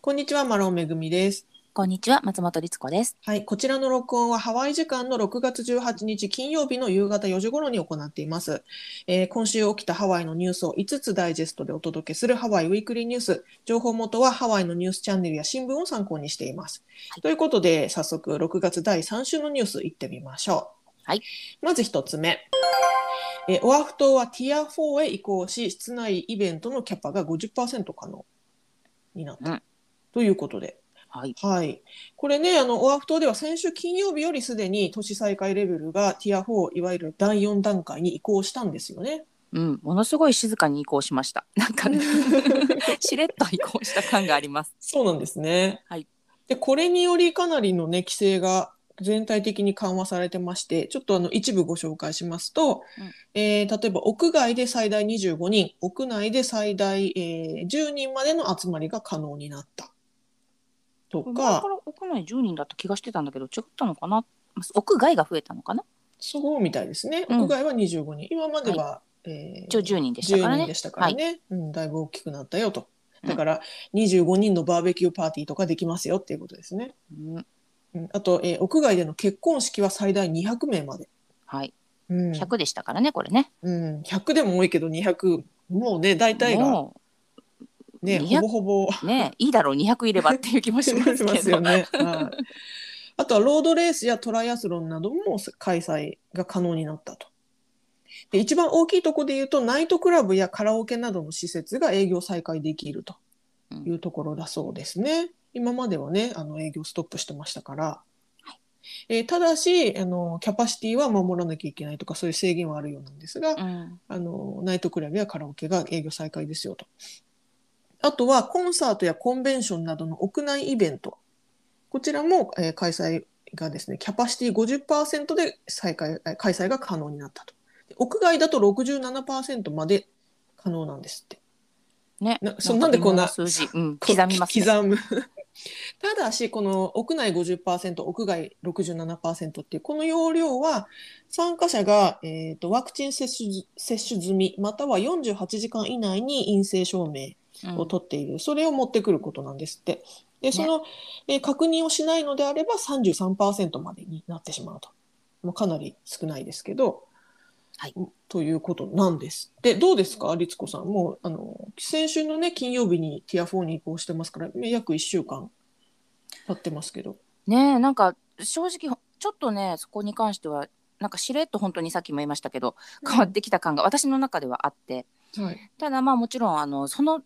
こんにちは、マロンめぐみです。こんにちは、松本律子です。はい、こちらの録音はハワイ時間の6月18日金曜日の夕方4時頃に行っています。えー今週起きたハワイのニュースを5つダイジェストでお届けするハワイウィークリーニュース。情報元はハワイのニュースチャンネルや新聞を参考にしています。はいということで、早速6月第3週のニュース行ってみましょう。はい。まず1つ目。えーオアフ島はティア4へ移行し、室内イベントのキャパが50%可能になった。うんということで。はい。はい。これね、あの、オアフ島では先週金曜日よりすでに都市再開レベルがティア4、いわゆる第4段階に移行したんですよね。うん、ものすごい静かに移行しました。なんかね、しれっと移行した感があります。そうなんですね。はい。で、これによりかなりのね、規制が全体的に緩和されてまして、ちょっとあの、一部ご紹介しますと、うんえー例えば屋外で最大25人、屋内で最大、えー10人までの集まりが可能になった。と前かか、ら屋内10人だった気がしてたんだけど、違ったのかな？屋外が増えたのかな？そうみたいですね。うん屋外は25人。今までは、えー一応10人でしたから10ね。人でしたからね、うん、だいぶ大きくなったよと。うんだから25人のバーベキューパーティーとかできますよっていうことですね。うんうん、あと、えー屋外での結婚式は最大200名まで。はい。うん100でしたからね、これね。うん、100でも多いけど200もうね大体がもね200ほぼほぼうね、いいだろう、200いればっていう気もしますけど。よね。はい あとはロードレースやトライアスロンなども開催が可能になったと。で一番大きいところで言うとナイトクラブやカラオケなどの施設が営業再開できるというところだそうですね。今まではねあの営業ストップしてましたから。えーただしあのキャパシティは守らなきゃいけないとかそういう制限はあるようなんですが、うん。あのナイトクラブやカラオケが営業再開ですよと。あとはコンサートやコンベンションなどの屋内イベント。こちらも、えー開催がですね、キャパシティ50%で再開えー開催が可能になったと。で屋外だと67%まで可能なんですって。ね。なそうなんでこんな数字、うん、こ刻みますね。刻む。ただし、この屋内50%、屋外67%っていう、この要領は、参加者が、えー、とワクチン接種接種済み、または48時間以内に陰性証明うんを取っている、それを持ってくることなんですって。で、その、えー確認をしないのであれば33%までになってしまうと。まあ、かなり少ないですけど、はいということなんです。で、どうですか、律子さん？もう、あの、先週のね、金曜日にティア4に移行してますから、約1週間経ってますけど。ねえなんか正直ちょっとねそこに関してはなんかしれっと本当にさっきも言いましたけど変わってきた感が私の中ではあってはい。ただまあもちろんあのその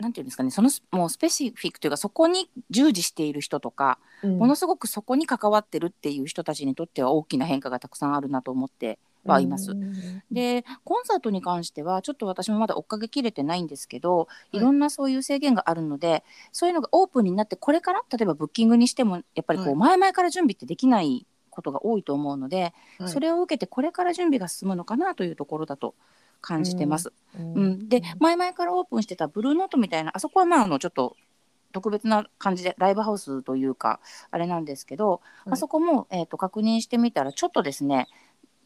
なんていうんですかねそのスもうスペシフィックというかそこに従事している人とか、うん。ものすごくそこに関わってるっていう人たちにとっては大きな変化がたくさんあるなと思ってはいます。うんでコンサートに関してはちょっと私もまだ追っかけきれてないんですけど、い。い、ろんなそういう制限があるのでそういうのがオープンになってこれから例えばブッキングにしてもやっぱりこはい。う前々から準備ってできないことが多いと思うので、はい。それを受けてこれから準備が進むのかなというところだと感じてます。うん。うん。で前々からオープンしてたブルーノートみたいなあそこはまああのちょっと特別な感じでライブハウスというかあれなんですけど、はい。あそこも、えー、と確認してみたらちょっとですね、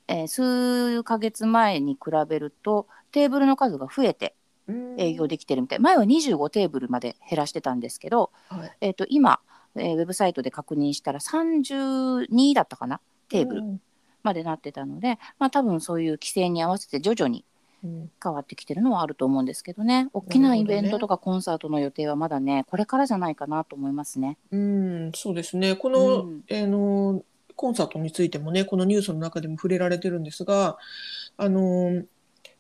えー数ヶ月前に比べるとテーブルの数が増えてうん営業できてるみたい。前は25テーブルまで減らしてたんですけど、はい。えー、と今、えーウェブサイトで確認したら32だったかなテーブルうん。までなってたので、まあ、多分そういう規制に合わせて徐々にうん変わってきてるのはあると思うんですけどね大きなイベントとかコンサートの予定はまだねこれからじゃないかなと思いますね。うん、そうですね。この、うんあの、コンサートについてもね、このニュースの中でも触れられてるんですが、あの、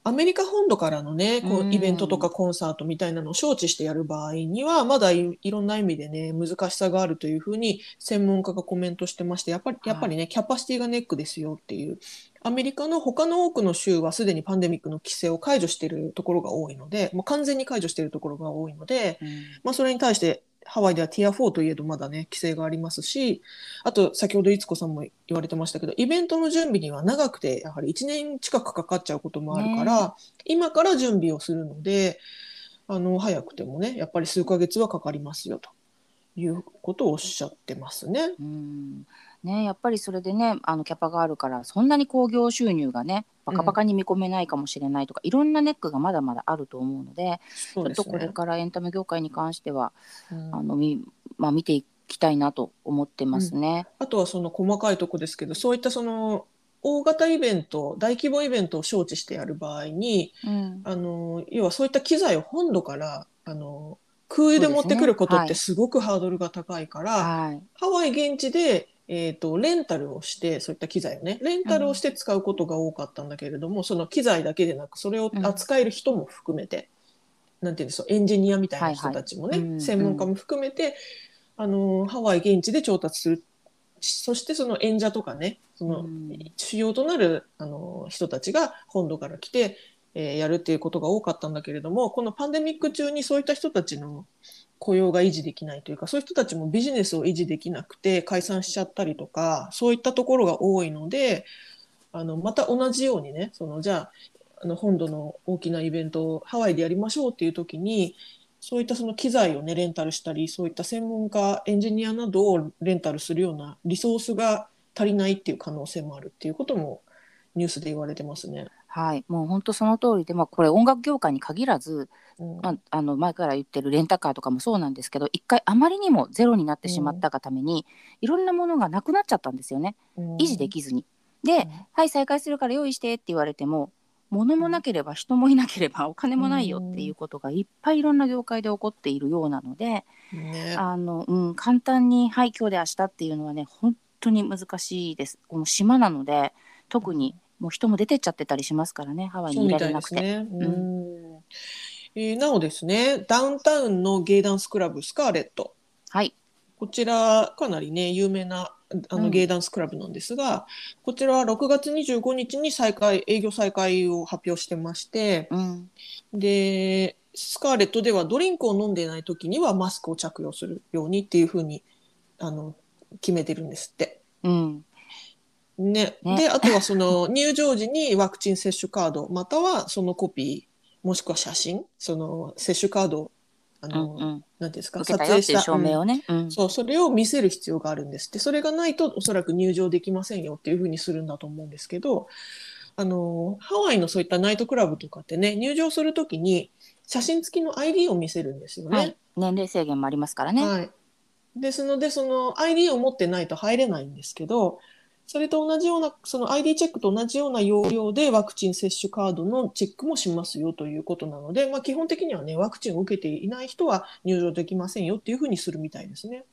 アメリカ本土からのね、こううんイベントとかコンサートみたいなのを招致してやる場合には、まだいいろんな意味でね、難しさがあるというふうに専門家がコメントしてまして、やっぱり、はい。やっぱりね、キャパシティがネックですよっていう。アメリカの他の多くの州はすでにパンデミックの規制を解除しているところが多いので、もう完全に解除しているところが多いので、まあ、それに対してハワイではティア4といえどまだね規制がありますしあと先ほど逸子さんも言われてましたけどイベントの準備には長くてやはり1年近くかかっちゃうこともあるから、今から準備をするのであの早くてもねやっぱり数ヶ月はかかりますよということをおっしゃってますね。うんね、やっぱりそれでねあのキャパがあるからそんなに興行収入がねバカバカに見込めないかもしれないとか、いろんなネックがまだまだあると思うのでちょっとこれからエンタメ業界に関しては、うん。あのみまあ、見ていきたいなと思ってますね。あとはその細かいとこですけどそういったその大型イベント大規模イベントを招致してやる場合にうん。あの要はそういった機材を本土からあの空輸で持ってくることってすごくハードルが高いから、はい。ハワイ現地で、えー、とレンタルをしてそういった機材をねレンタルをして使うことが多かったんだけれども、その機材だけでなくそれを扱える人も含めて、なんていうんですかエンジニアみたいな人たちもね、はいはい。うん。専門家も含めて、あのハワイ現地で調達する。そしてその演者とかねそのうん。主要となるあの人たちが本土から来て、えーやるっていうことが多かったんだけれどもこのパンデミック中にそういった人たちの雇用が維持できないというかそういう人たちもビジネスを維持できなくて解散しちゃったりとかそういったところが多いのであのまた同じようにねそのじゃああの本土の大きなイベントをハワイでやりましょうっていう時にそういったその機材をねレンタルしたりそういった専門家エンジニアなどをレンタルするようなリソースが足りないっていう可能性もあるっていうこともニュースで言われてますね。はい、もう本当その通りで、まあ、これ音楽業界に限らず、うん。まあ、あの前から言ってるレンタカーとかもそうなんですけど一回あまりにもゼロになってしまったがために、いろんなものがなくなっちゃったんですよね。維持できずに。で、うん。はい再開するから用意してって言われても物もなければ人もいなければ お金もないよっていうことがいっぱいいろんな業界で起こっているようなので、ね。あのうん、簡単に「はい今日で明日」っていうのはね本当に難しいです。この島なので特にもう人も出てっちゃってたりしますからねハワイにいられなくて。ですね。うん。えーなおですねダウンタウンのゲイダンスクラブスカーレットはい、こちらかなりね有名なあうん。のゲイダンスクラブなんですが、こちらは6月25日に再開営業再開を発表してましてうん。でスカーレットではドリンクを飲んでいない時にはマスクを着用するようにっていうふうにあの決めてるんですって。うんね、ね。であとはその入場時にワクチン接種カードまたはそのコピーもしくは写真その接種カードをあうんの、うん、なんですか受けたよっていう証明うんをね。うん。そうそれを見せる必要があるんです。ってそれがないとおそらく入場できませんよっていうふうにするんだと思うんですけどあのハワイのそういったナイトクラブとかってね入場するときに写真付きの ID を見せるんですよね。はい、年齢制限もありますからね。はい、ですのでその ID を持ってないと入れないんですけどそれと同じようなその ID チェックと同じような要領でワクチン接種カードのチェックもしますよということなので、まあ、基本的にはねワクチンを受けていない人は入場できませんよっていうふうにするみたいですね。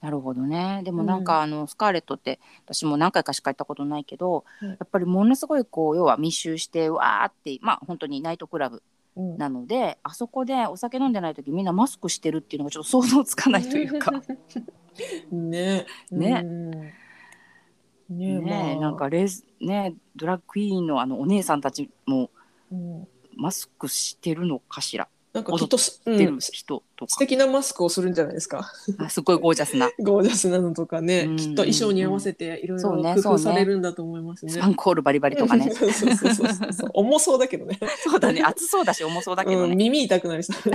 なるほどね。でもなんか、あのスカーレットって私も何回かしか行ったことないけど、はい。やっぱりものすごいこう要は密集してわーってまあ本当にナイトクラブうん。なのであそこでお酒飲んでない時みんなマスクしてるっていうのがちょっと想像つかないというか。ね。ね。うんねねまあ。なんかレズねドラッグクイーンのあのお姉さんたちもうん。マスクしてるのかしらなんかきっとす、人とか、敵なマスクをするんじゃないですか。あすごいゴージャスな。ゴージャスなのとかね、うん。きっと衣装に合わせていろいろそうね。工夫されるんだと思いますね。スパンコールバリバリとかね。そうそうそうそう。重そうだけどね。そうだね。熱そうだし重そうだけどうん、ね、耳痛くなりそう。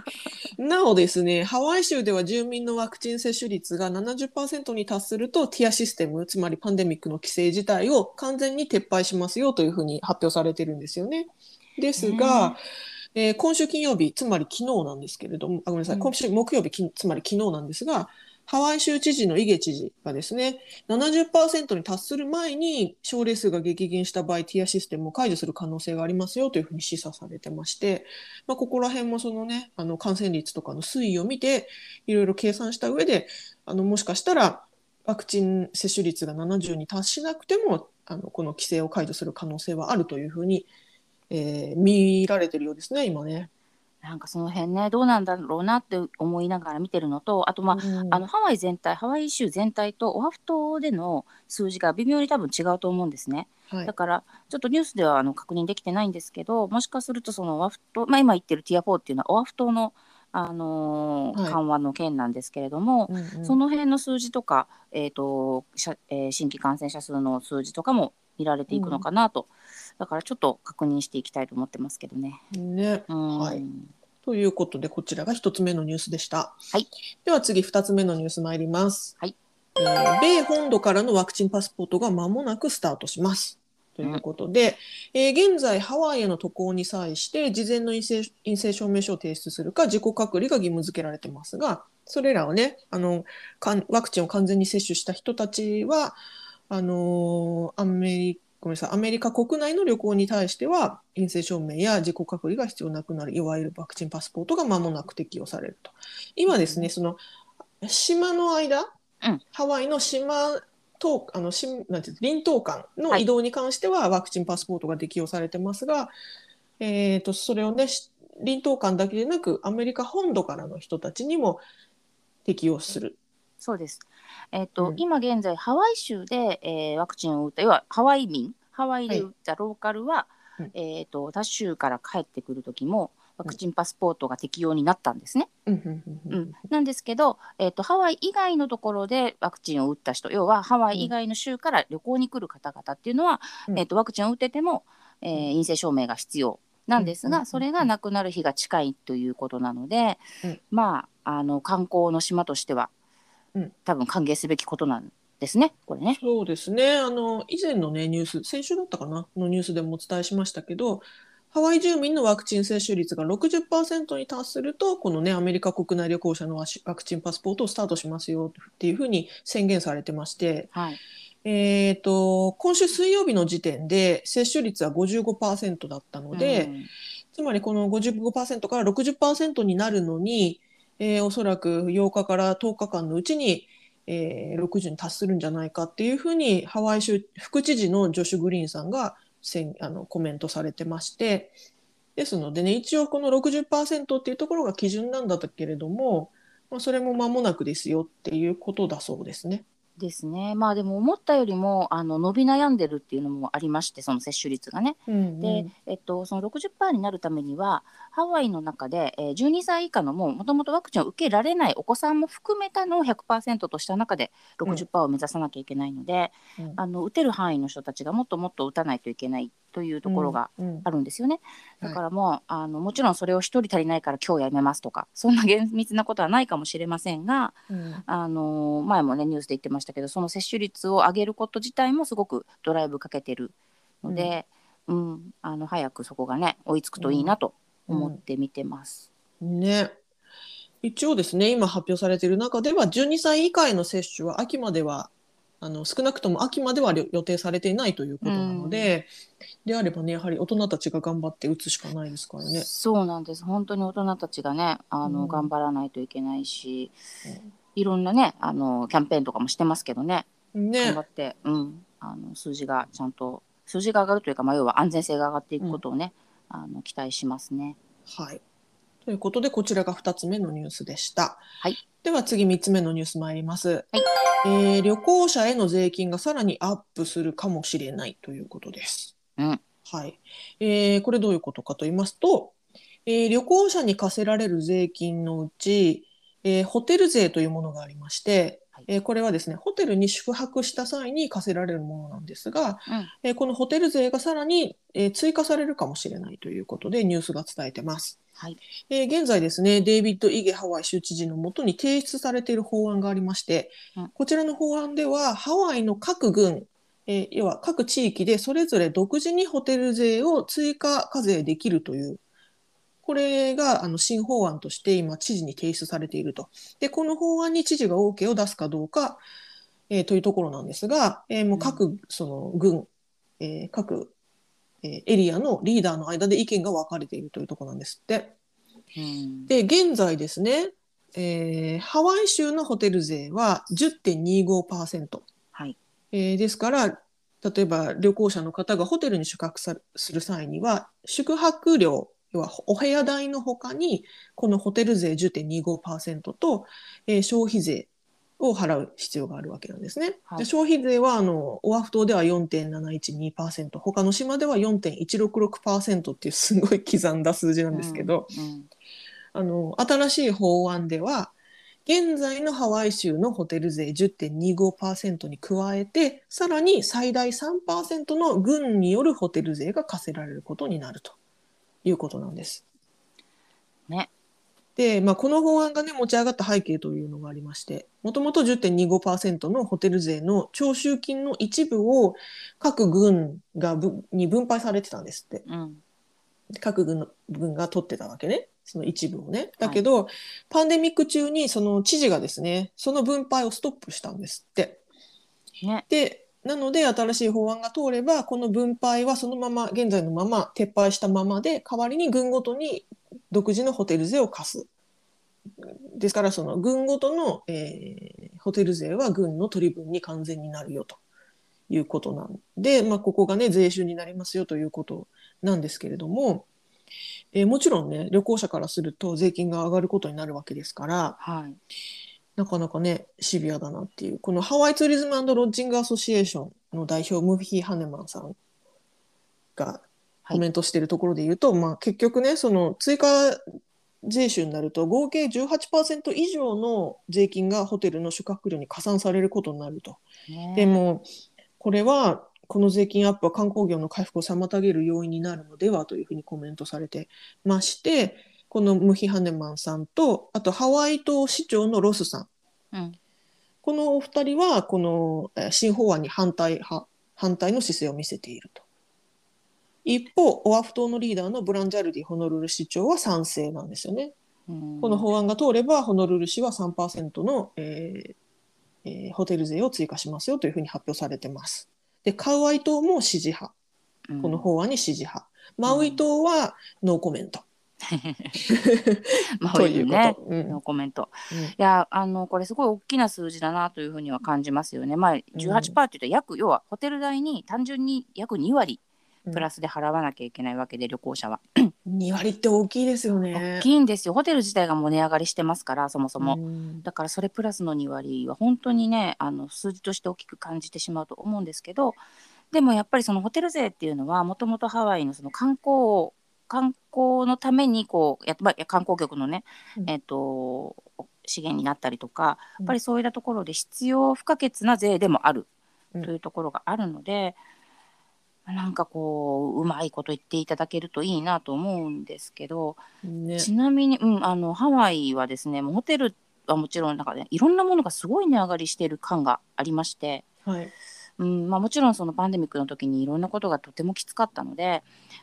なおですね、ハワイ州では住民のワクチン接種率が70%に達すると、ティアシステム、つまりパンデミックの規制自体を完全に撤廃しますよというふうに発表されてるんですよね。ですが、え。ー今週金曜日、つまり昨日なんですけれども、あごめんなさい、うん。今週木曜日、きつまり昨日なんですが、ハワイ州知事のイゲ知事がですね、70%に達する前に症例数が激減した場合、ティアシステムを解除する可能性がありますよというふうに示唆されてまして、まあ、ここら辺もそのね、あの感染率とかの推移を見て、いろいろ計算した上で、あのもしかしたらワクチン接種率が70に達しなくても、あのこの規制を解除する可能性はあるというふうに、えー見られてるようですね、今ね。なんかその辺ねどうなんだろうなって思いながら見てるのとあとまあ、うんあのハワイ全体ハワイ州全体とオアフ島での数字が微妙に多分違うと思うんですね。はいだからちょっとニュースではあの確認できてないんですけどもしかするとそのオアフ島、まあ、今言ってるティア4っていうのはオアフ島の、あのーはい緩和の件なんですけれども、うんうんその辺の数字とか、えーとえー新規感染者数の数字とかも見られていくのかなと、だからちょっと確認していきたいと思ってますけどね。ね。うんはいということで、こちらが一つ目のニュースでした。はい。では次、二つ目のニュース参ります。はい。えー米本土からのワクチンパスポートが間もなくスタートします。ということで、えー現在ハワイへの渡航に際して事前の陰性陰性証明書を提出するか自己隔離が義務付けられてますがそれらをねあのワクチンを完全に接種した人たちはあのーアメリごめんなさい。アメリカ国内の旅行に対しては陰性証明や自己隔離が必要なくなるいわゆるワクチンパスポートが間もなく適用されると。今ですねその島の間、うん。ハワイの島とあのしなんていうの臨島間の移動に関してはワクチンパスポートが適用されてますが、えー、とそれをねし臨島間だけでなくアメリカ本土からの人たちにも適用する。そうです。えっ、と、うん。今現在ハワイ州で、えーワクチンを打った要はハワイ民ハワイで打ったローカルは、うん。えっ、と他州から帰ってくる時もワクチンパスポートが適用になったんですね。うんうん。なんですけど、えっ、とハワイ以外のところでワクチンを打った人要はハワイ以外の州から旅行に来る方々っていうのは、うん。えっ、とワクチンを打ってても、えー陰性証明が必要なんですが、それがなくなる日が近いということなので、うん。まああの観光の島としては、うん。多分歓迎すべきことなんですね。これね。そうですね。あの以前の、ね、ニュース先週だったかな？のニュースでもお伝えしましたけどハワイ住民のワクチン接種率が60%に達するとこの、ね、アメリカ国内旅行者のワクチンパスポートをスタートしますよっていうふうに宣言されてまして、はい、えー、と今週水曜日の時点で接種率は55%だったので、うん。つまりこの55%から60%になるのに、えーおそらく8日から10日間のうちに、えー60に達するんじゃないかっていうふうにハワイ州副知事のジョシュ・グリーンさんが宣あのコメントされてましてですのでね一応この60%っていうところが基準なんだったけれども、まあ、それも間もなくですよっていうことだそうですね。ですね。まあでも思ったよりもあの伸び悩んでるっていうのもありましてその接種率がね。うんで、えっと、その60%になるためにはハワイの中で、えー12歳以下のもともとワクチンを受けられないお子さんも含めたのを100%とした中で60%を目指さなきゃいけないので、うん。あの打てる範囲の人たちがもっともっと打たないといけないというところがうんうんあるんですよね。はいだからもう、あのもちろんそれを1人足りないから今日やめますとか そんな厳密なことはないかもしれませんが、うんあの前もねニュースで言ってましたけどその接種率を上げること自体もすごくドライブかけてるので、うんあの早くそこがね追いつくといいなと思って見てます。ね。一応ですね、今発表されている中では、12歳以下への接種は秋までは、あの少なくとも秋までは予定されていないということなので、であればね、やはり大人たちが頑張って打つしかないですからね。そうなんです本当に大人たちがねあの、うん頑張らないといけないしうんいろんなねあのキャンペーンとかもしてますけどね頑ね張。って、うん、あの数字がちゃんと数字が上がるというか、まあ、要は安全性が上がっていくことをね、あの期待しますね。はい。ということで、こちらが2つ目のニュースでした。はい。では次3つ目のニュース参ります。はいえー旅行者への税金がさらにアップするかもしれないということです。うんはい。えーこれどういうことかと言いますと、えー旅行者に課せられる税金のうち、えーホテル税というものがありまして、はいえーこれはですね、ホテルに宿泊した際に課せられるものなんですが、うん。えーこのホテル税がさらに、えー追加されるかもしれないということでニュースが伝えてます。はい。えー現在ですね、デイビッド・イゲハワイ州知事のもとに提出されている法案がありまして、うん。こちらの法案では、ハワイの各郡、えー要は各地域でそれぞれ独自にホテル税を追加課税できるという、これがあの新法案として今、知事に提出されていると。で、この法案に知事が OK を出すかどうか、えーというところなんですが、えーもう各その郡、えー各、えーエリアのリーダーの間で意見が分かれているというところなんですって。うんで、現在ですね、えーハワイ州のホテル税は10.25%。はいえーですから、例えば旅行者の方がホテルに宿泊さする際には、宿泊料、要はお部屋代の他に、このホテル税10.25%と、えー消費税を払う必要があるわけなんですね。はい。で消費税はあのオアフ島では4.712%、他の島では4.166%っていうすごい刻んだ数字なんですけど、うんあの新しい法案では現在のハワイ州のホテル税10.25%に加えてさらに最大3%の軍によるホテル税が課せられることになるということなんです。ね。で、まあ、この法案がね持ち上がった背景というのがありましてもともと10.25%のホテル税の徴収金の一部を各軍がぶに分配されてたんですって。うん。各軍の軍が取ってたわけね。その一部をね。だけど、パンデミック中にその知事がですねその分配をストップしたんですって。ね。でなので新しい法案が通ればこの分配はそのまま現在のまま撤廃したままで代わりに軍ごとに独自のホテル税を課す。ですからその軍ごとの、えーホテル税は軍の取り分に完全になるよということなんで、まあ、ここがね税収になりますよということなんですけれども、えーもちろんね旅行者からすると税金が上がることになるわけですからはいなかなかねシビアだなっていう。このハワイツーリズムロッジングアソシエーションの代表ムフィー・ハネマンさんがコメントしているところで言うと、まあ、結局ねその追加税収になると合計18%以上の税金がホテルの宿泊料に加算されることになると。ねでもこれはこの税金アップは観光業の回復を妨げる要因になるのではというふうにコメントされてましてこのムヒ・ハネマンさんとあとハワイ島市長のロスさん。うん。このお二人はこのえー新法案に反対派反対の姿勢を見せていると。一方オアフ島のリーダーのブランジャルディ・ホノルル市長は賛成なんですよね。うん。この法案が通ればホノルル市は3%の、えーえーホテル税を追加しますよというふうに発表されてます。でカウアイ島も支持派。うん。この法案に支持派、マウイ島はノーコメント、まあという。ねうんのコメント。うんいやあのこれすごい大きな数字だなというふうには感じますよね。まあ18%っていうと約、要はホテル代に単純に約2割プラスで払わなきゃいけないわけで旅行者は。2割って大きいですよ大ね。きいんですよ。ホテル自体がもう値上がりしてますからそもそも。うんだからそれプラスの2割は本当にねあの数字として大きく感じてしまうと思うんですけどでもやっぱりそのホテル税っていうのはもともとハワイのその観光観光のためにこうやっぱり観光局のね、うん。えっと資源になったりとかうん。やっぱりそういったところで必要不可欠な税でもあるうん。というところがあるので、なんかこううまいこと言っていただけるといいなと思うんですけど、ね。ちなみに、うん、あのハワイはですねもうホテルはもちろんなんか、ね、いろんなものがすごい値上がりしている感がありまして、はいうんまあ、もちろんそのパンデミックの時にいろんなことがとてもきつかったので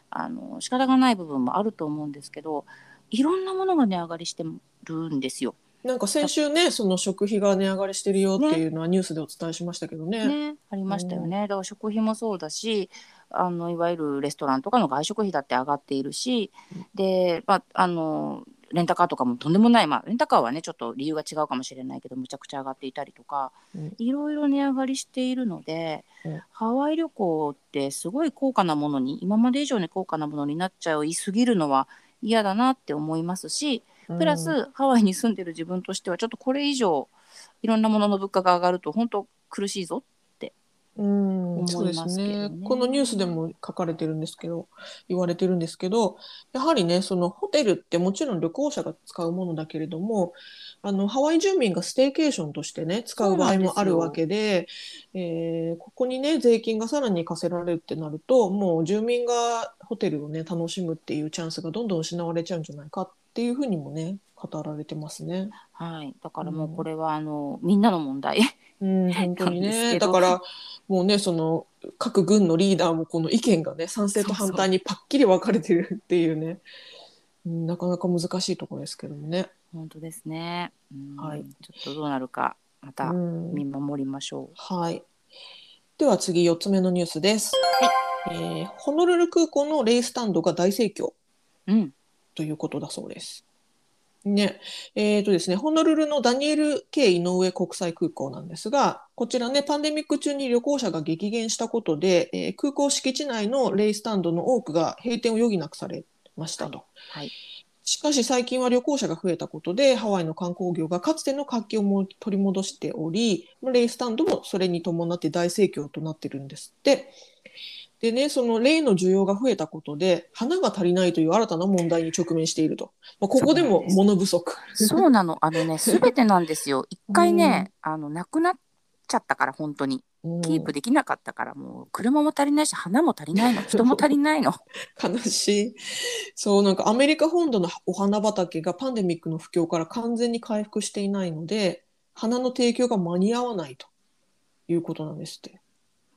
あの仕方がない部分もあると思うんですけどいろんなものが値上がりしてるんですよ。なんか先週ね、その食費が値上がりしてるよっていうのはニュースでお伝えしましたけどね。ね、ありましたよね。だから食費もそうだしあのいわゆるレストランとかの外食費だって上がっているし、で、まあ、あのレンタカーとかもとんでもない、まあ、レンタカーはねちょっと理由が違うかもしれないけどむちゃくちゃ上がっていたりとか、うん。いろいろ値上がりしているので、うん。ハワイ旅行ってすごい高価なものに今まで以上に高価なものになっちゃいすぎるのは嫌だなって思いますしプラス、うんハワイに住んでる自分としてはちょっとこれ以上いろんなものの物価が上がると本当苦しいぞうん、思そうですね。このニュースでも書かれてるんですけど、言われてるんですけど、やはりね、そのホテルってもちろん旅行者が使うものだけれども、あのハワイ住民がステーケーションとしてね、使う場合もあるわけで、えーここにね、税金がさらに課せられるってなると、もう住民がホテルをね、楽しむっていうチャンスがどんどん失われちゃうんじゃないかっていうふうにもね、語られてますね。はい、だからもうこれはあの、みんなの問題うん、本当にね。だから、もうね、その、各軍のリーダーもこの意見がね、賛成と反対にパッキリ分かれてるっていうね、うんなかなか難しいところですけどもね。本当ですね、うんはいちょっとどうなるかまたうん見守りましょはい。では次、4つ目のニュースです。えーホノルル空港のレイスタンドが大盛況う、うんということだそうです。ね。えっ、とですね、ホノルルのダニエル K 井上国際空港なんですが、こちらね、パンデミック中に旅行者が激減したことで、えー空港敷地内のレイスタンドの多くが閉店を余儀なくされましたと。はいしかし最近は旅行者が増えたことで、ハワイの観光業がかつての活気をも取り戻しており、レイスタンドもそれに伴って大盛況となってるんですって。でね、そのレイの需要が増えたことで、花が足りないという新たな問題に直面していると。まあ、ここでも物不足。そうなのあのね すべてなんですよ一回ね、あのなくなっちゃったから本当にうんキープできなかったからもう車も足りないし花も足りないの 人も足りないの。悲しい。そう、なんかアメリカ本土のお花畑がパンデミックの不況から完全に回復していないので、花の提供が間に合わないということなんですって。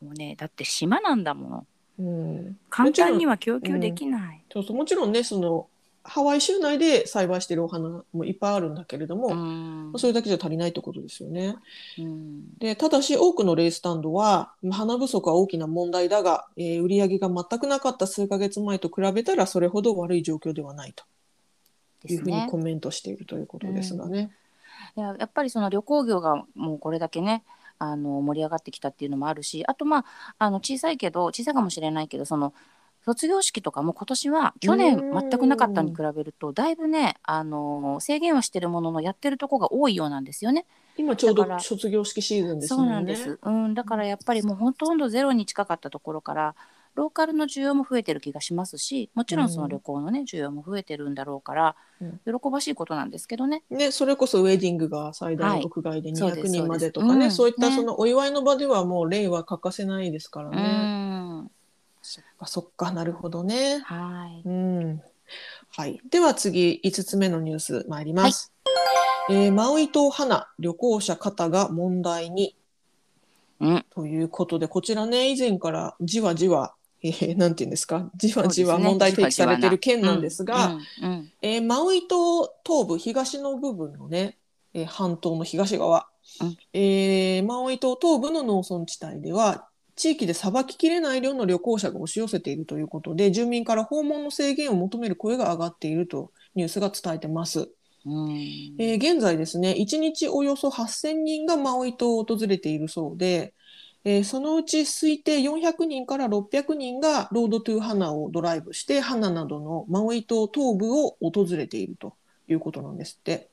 もうねだって島なんだものうん。簡単には供給できない。そうそうもちろんね、その、ハワイ州内で栽培しているお花もいっぱいあるんだけれども、うんそれだけじゃ足りないってことですよね。うんでただし多くのレイスタンドは花不足は大きな問題だが、えー売り上げが全くなかった数ヶ月前と比べたらそれほど悪い状況ではないと。いうふうにコメントしているということですがね。いややっぱりその旅行業がもうこれだけねあの盛り上がってきたっていうのもあるしあとまああの小さいけど小さいかもしれないけどその卒業式とかも今年は去年うん全くなかったに比べるとだいぶねあの制限はしてるもののやってるとこが多いようなんですよね。今ちょうど卒業式シーズンですそう。なんです、うん、だからやっぱりもうほとんどゼロに近かったところからローカルの需要も増えてる気がしますしもちろんその旅行のね、需要も増えてるんだろうから、うん喜ばしいことなんですけどね。ね、それこそウェディングが最大はい屋外で200そうです人までとかね、そういったそのお祝いの場ではもう例は欠かせないですからうね。んあそっか、なるほどね。はいうん。はい。では次、5つ目のニュース参ります。えーマウイ島花旅行者方が問題にうんということで、こちらね、以前からじわじわ、えーなんていうんですか、じわじわ問題提起されている件なんですが、うんうんえーマウイ島東部東の部分のね、えー半島の東側、うん。えーマウイ島東部の農村地帯では地域でさばききれない量の旅行者が押し寄せているということで住民から訪問の制限を求める声が上がっているとニュースが伝えてます。うん。えー現在ですね1日およそ8000人がマウイ島を訪れているそうで、えーそのうち推定400人から600人がロードトゥーハナをドライブしてハナなどのマウイ島東部を訪れているということなんですって。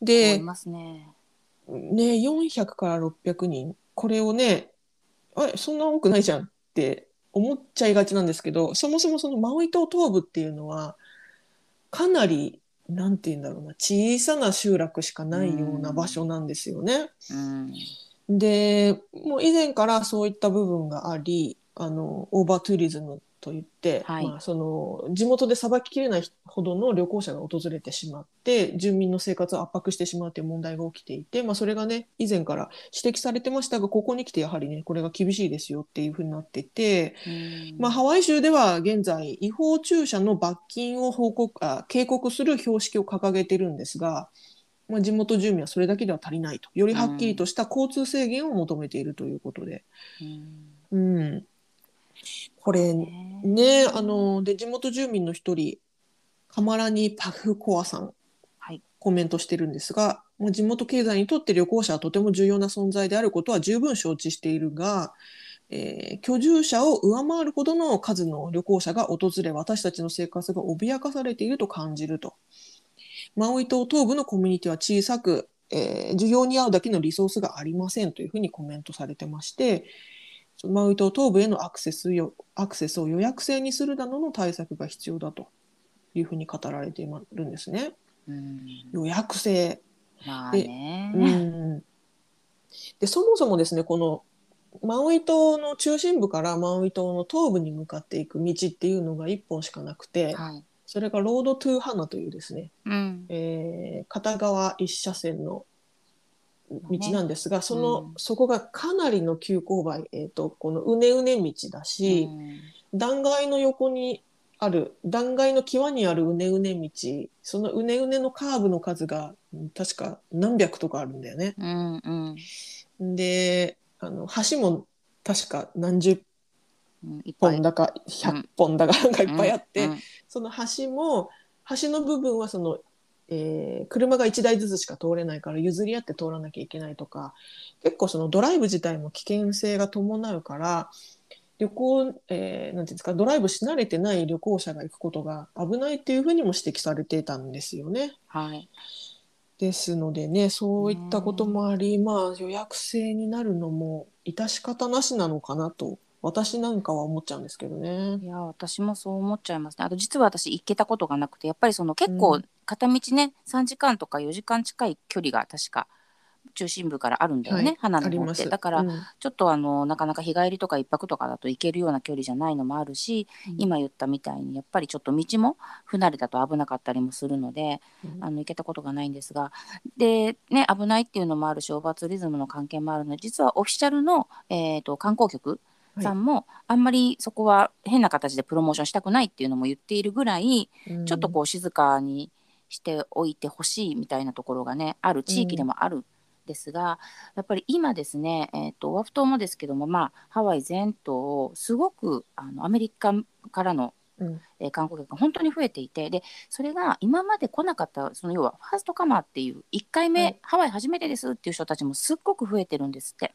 でね。ね400から600人これをねあれそんな多くないじゃんって思っちゃいがちなんですけどそもそもそのマウイ島東部っていうのはかなりなんて言うんだろうな小さな集落しかないような場所なんですよね。うんでもう以前からそういった部分がありあのオーバートゥーリズムといって、はい。まあ、その地元でさばききれないほどの旅行者が訪れてしまって住民の生活を圧迫してしまうという問題が起きていて、まあ、それがね以前から指摘されてましたがここに来てやはりねこれが厳しいですよっていうふうになってて、うん。まあ、ハワイ州では現在違法駐車の罰金を報告あ警告する標識を掲げてるんですが、まあ、地元住民はそれだけでは足りないと。よりはっきりとした交通制限を求めているということで、うん。うん、これね。ねあので地元住民の一人カマラニ・パフコアさん、はい。コメントしてるんですがもう地元経済にとって旅行者はとても重要な存在であることは十分承知しているが、えー居住者を上回るほどの数の旅行者が訪れ私たちの生活が脅かされていると感じると。マウイ島東部のコミュニティは小さく、えー需要に合うだけのリソースがありませんというふうにコメントされてましてマウイ島東部へのアクセスよアクセスを予約制にするなどの対策が必要だというふうに語られているんですね。うん。予約制。まあね。うん。でそもそもですねこのマウイ島の中心部からマウイ島の東部に向かっていく道っていうのが1本しかなくてはいそれがロードトゥーハナというですね、うん。えー片側1車線の道なんですが、その、うん。そこがかなりの急勾配、えー、とこのうねうね道だし、断崖の横にある断崖の際にあるうねうね道そのうねうねのカーブの数がうん確か何百とかあるんだよね。うんうん。であの橋も確か何十本だか100本だかなん。かいっぱいあって、うん。その橋も橋の部分はその、えー車が1台ずつしか通れないから譲り合って通らなきゃいけないとか結構そのドライブ自体も危険性が伴うから旅行、えーなんていうんですかドライブし慣れてない旅行者が行くことが危ないっていうふうにも指摘されてたんですよね。はい。ですのでねそういったこともあり、まあ予約制になるのも致し方なしなのかなと私なんかは思っちゃうんですけどね。い。や私もそう思っちゃいますね。あと実は私行けたことがなくてやっぱりその結構うん。片道ね3時間とか4時間近い距離が確か中心部からあるんだよね、はい花の方って。だから、うん。ちょっとあのなかなか日帰りとか一泊とかだと行けるような距離じゃないのもあるし、うん。今言ったみたいにやっぱりちょっと道も不慣れだと危なかったりもするので、うん。あの行けたことがないんですが。でね危ないっていうのもあるしオーバーツーリズムの関係もあるので実はオフィシャルの、えー、と観光局さんもあんまりそこは変な形でプロモーションしたくないっていうのも言っているぐらい、うん。ちょっとこう静かにしておいてほしいみたいなところがねある地域でもあるんですが、やっぱり今ですね、えー、とオアフ島もですけども、まあ、ハワイ全島すごくあのアメリカからの、うん。えー観光客が本当に増えていてでそれが今まで来なかったその要はファーストカマーっていう1回目、はい。ハワイ初めてですっていう人たちもすっごく増えてるんですって、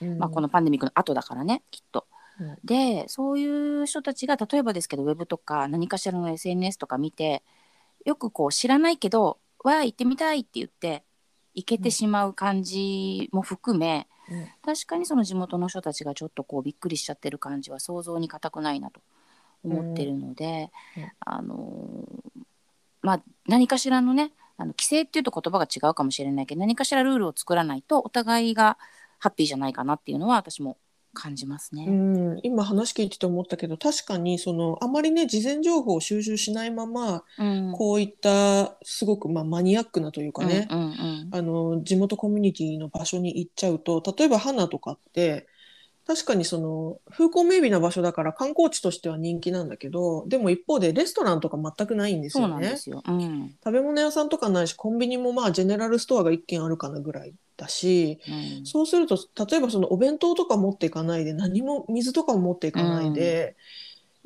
うん。まあ、このパンデミックの後だからねきっと。うん。でそういう人たちが例えばですけどウェブとか何かしらの SNS とか見てよくこう知らないけど「わあ行ってみたい」って言って行けてしまう感じも含め、うん。確かにその地元の人たちがちょっとこうびっくりしちゃってる感じは想像に難くないなと思ってるので、うん。うん。あのーまあ何かしらのねあの規制っていうと言葉が違うかもしれないけど何かしらルールを作らないとお互いがハッピーじゃないかなっていうのは私も感じますね。うん、今話聞いてて思ったけど確かにそのあまりね事前情報を収集しないままうんこういったすごくまあマニアックなというかね、うんうんうんあの地元コミュニティの場所に行っちゃうと例えば花とかって確かにその風光明媚な場所だから観光地としては人気なんだけどでも一方でレストランとか全くないんですそうよね。なんですよ。うん食べ物屋さんとかないしコンビニもまあジェネラルストアが1軒あるかなぐらいだしうんそうすると例えばそのお弁当とか持っていかないで何も水とかも持っていかないで、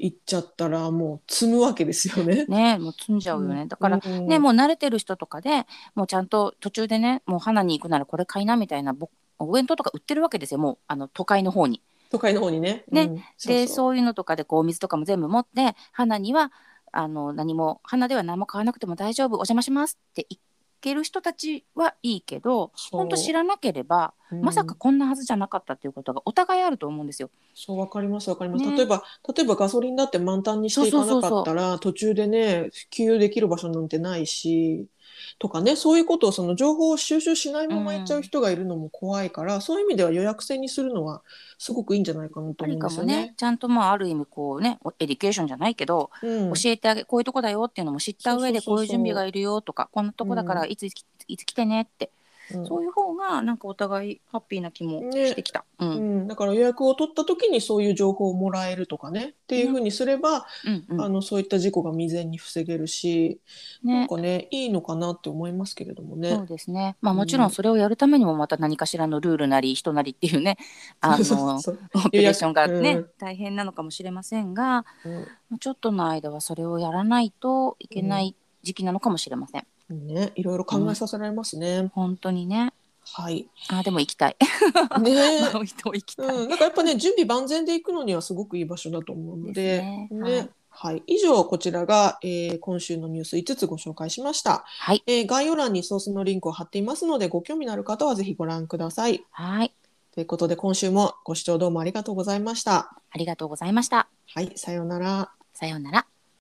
行っちゃったらもう積むわけですよね。ねもう積んじゃうよね。だから、うんねもう慣れてる人とかでもうちゃんと途中でねもう花に行くならこれ買いなみたいなぼお弁当とか売ってるわけですよ。もうあの都会の方に。都会の方にね。ね。うん。でそういうのとかでこうお水とかも全部持って花にはあの何も花では何も買わなくても大丈夫お邪魔しますって行ける人たちはいいけど本当知らなければ、うん。まさかこんなはずじゃなかったっていうことがお互いあると思うんですよ。そうわかりますわかります、ね。例えば例えばガソリンだって満タンにしていかなかったら途中でね給油できる場所なんてないしとかねそういうことをその情報を収集しないままやっちゃう人がいるのも怖いから、そういう意味では予約制にするのはすごくいいんじゃないかなと思うんですよね。ね。ちゃんとまあある意味こうね education じゃないけど、うん。教えてあげこういうとこだよっていうのも知った上でこういう準備がいるよとかこんなとこだからいつ,、いつ来てねって、うん。そういう方がなんかお互いハッピーな気もね。してきた。ううん。ん、だから予約を取った時にそういう情報をもらえるとかねっていうふうにすれば、うんうん。あのそういった事故が未然に防げるし、なんねかねいいのかなって思いますけれどもそうね。ですね。まあもちろんそれをやるためにもまた何かしらのルールなり人なりっていうね、あのそうそうオペレーションがね、うん。大変なのかもしれませんが、そうまあちょっとの間はそれをやらないといけない時期なのかもしれません。うんね、いろいろ考えさせられますね。本当にね。はい。あでも行きたい。ねマウイ島行きたい。うん、なんかやっぱね準備万全で行くのにはすごくいい場所だと思うのでですねはいはい、以上こちらが、えー今週のニュース5つご紹介しました、はいえー概要欄にソースのリンクを貼っていますのでご興味のある方はぜひご覧くださいはい。ということで今週もご視聴どうもありがとうございましたありがとうございました。はいさようならさようなら。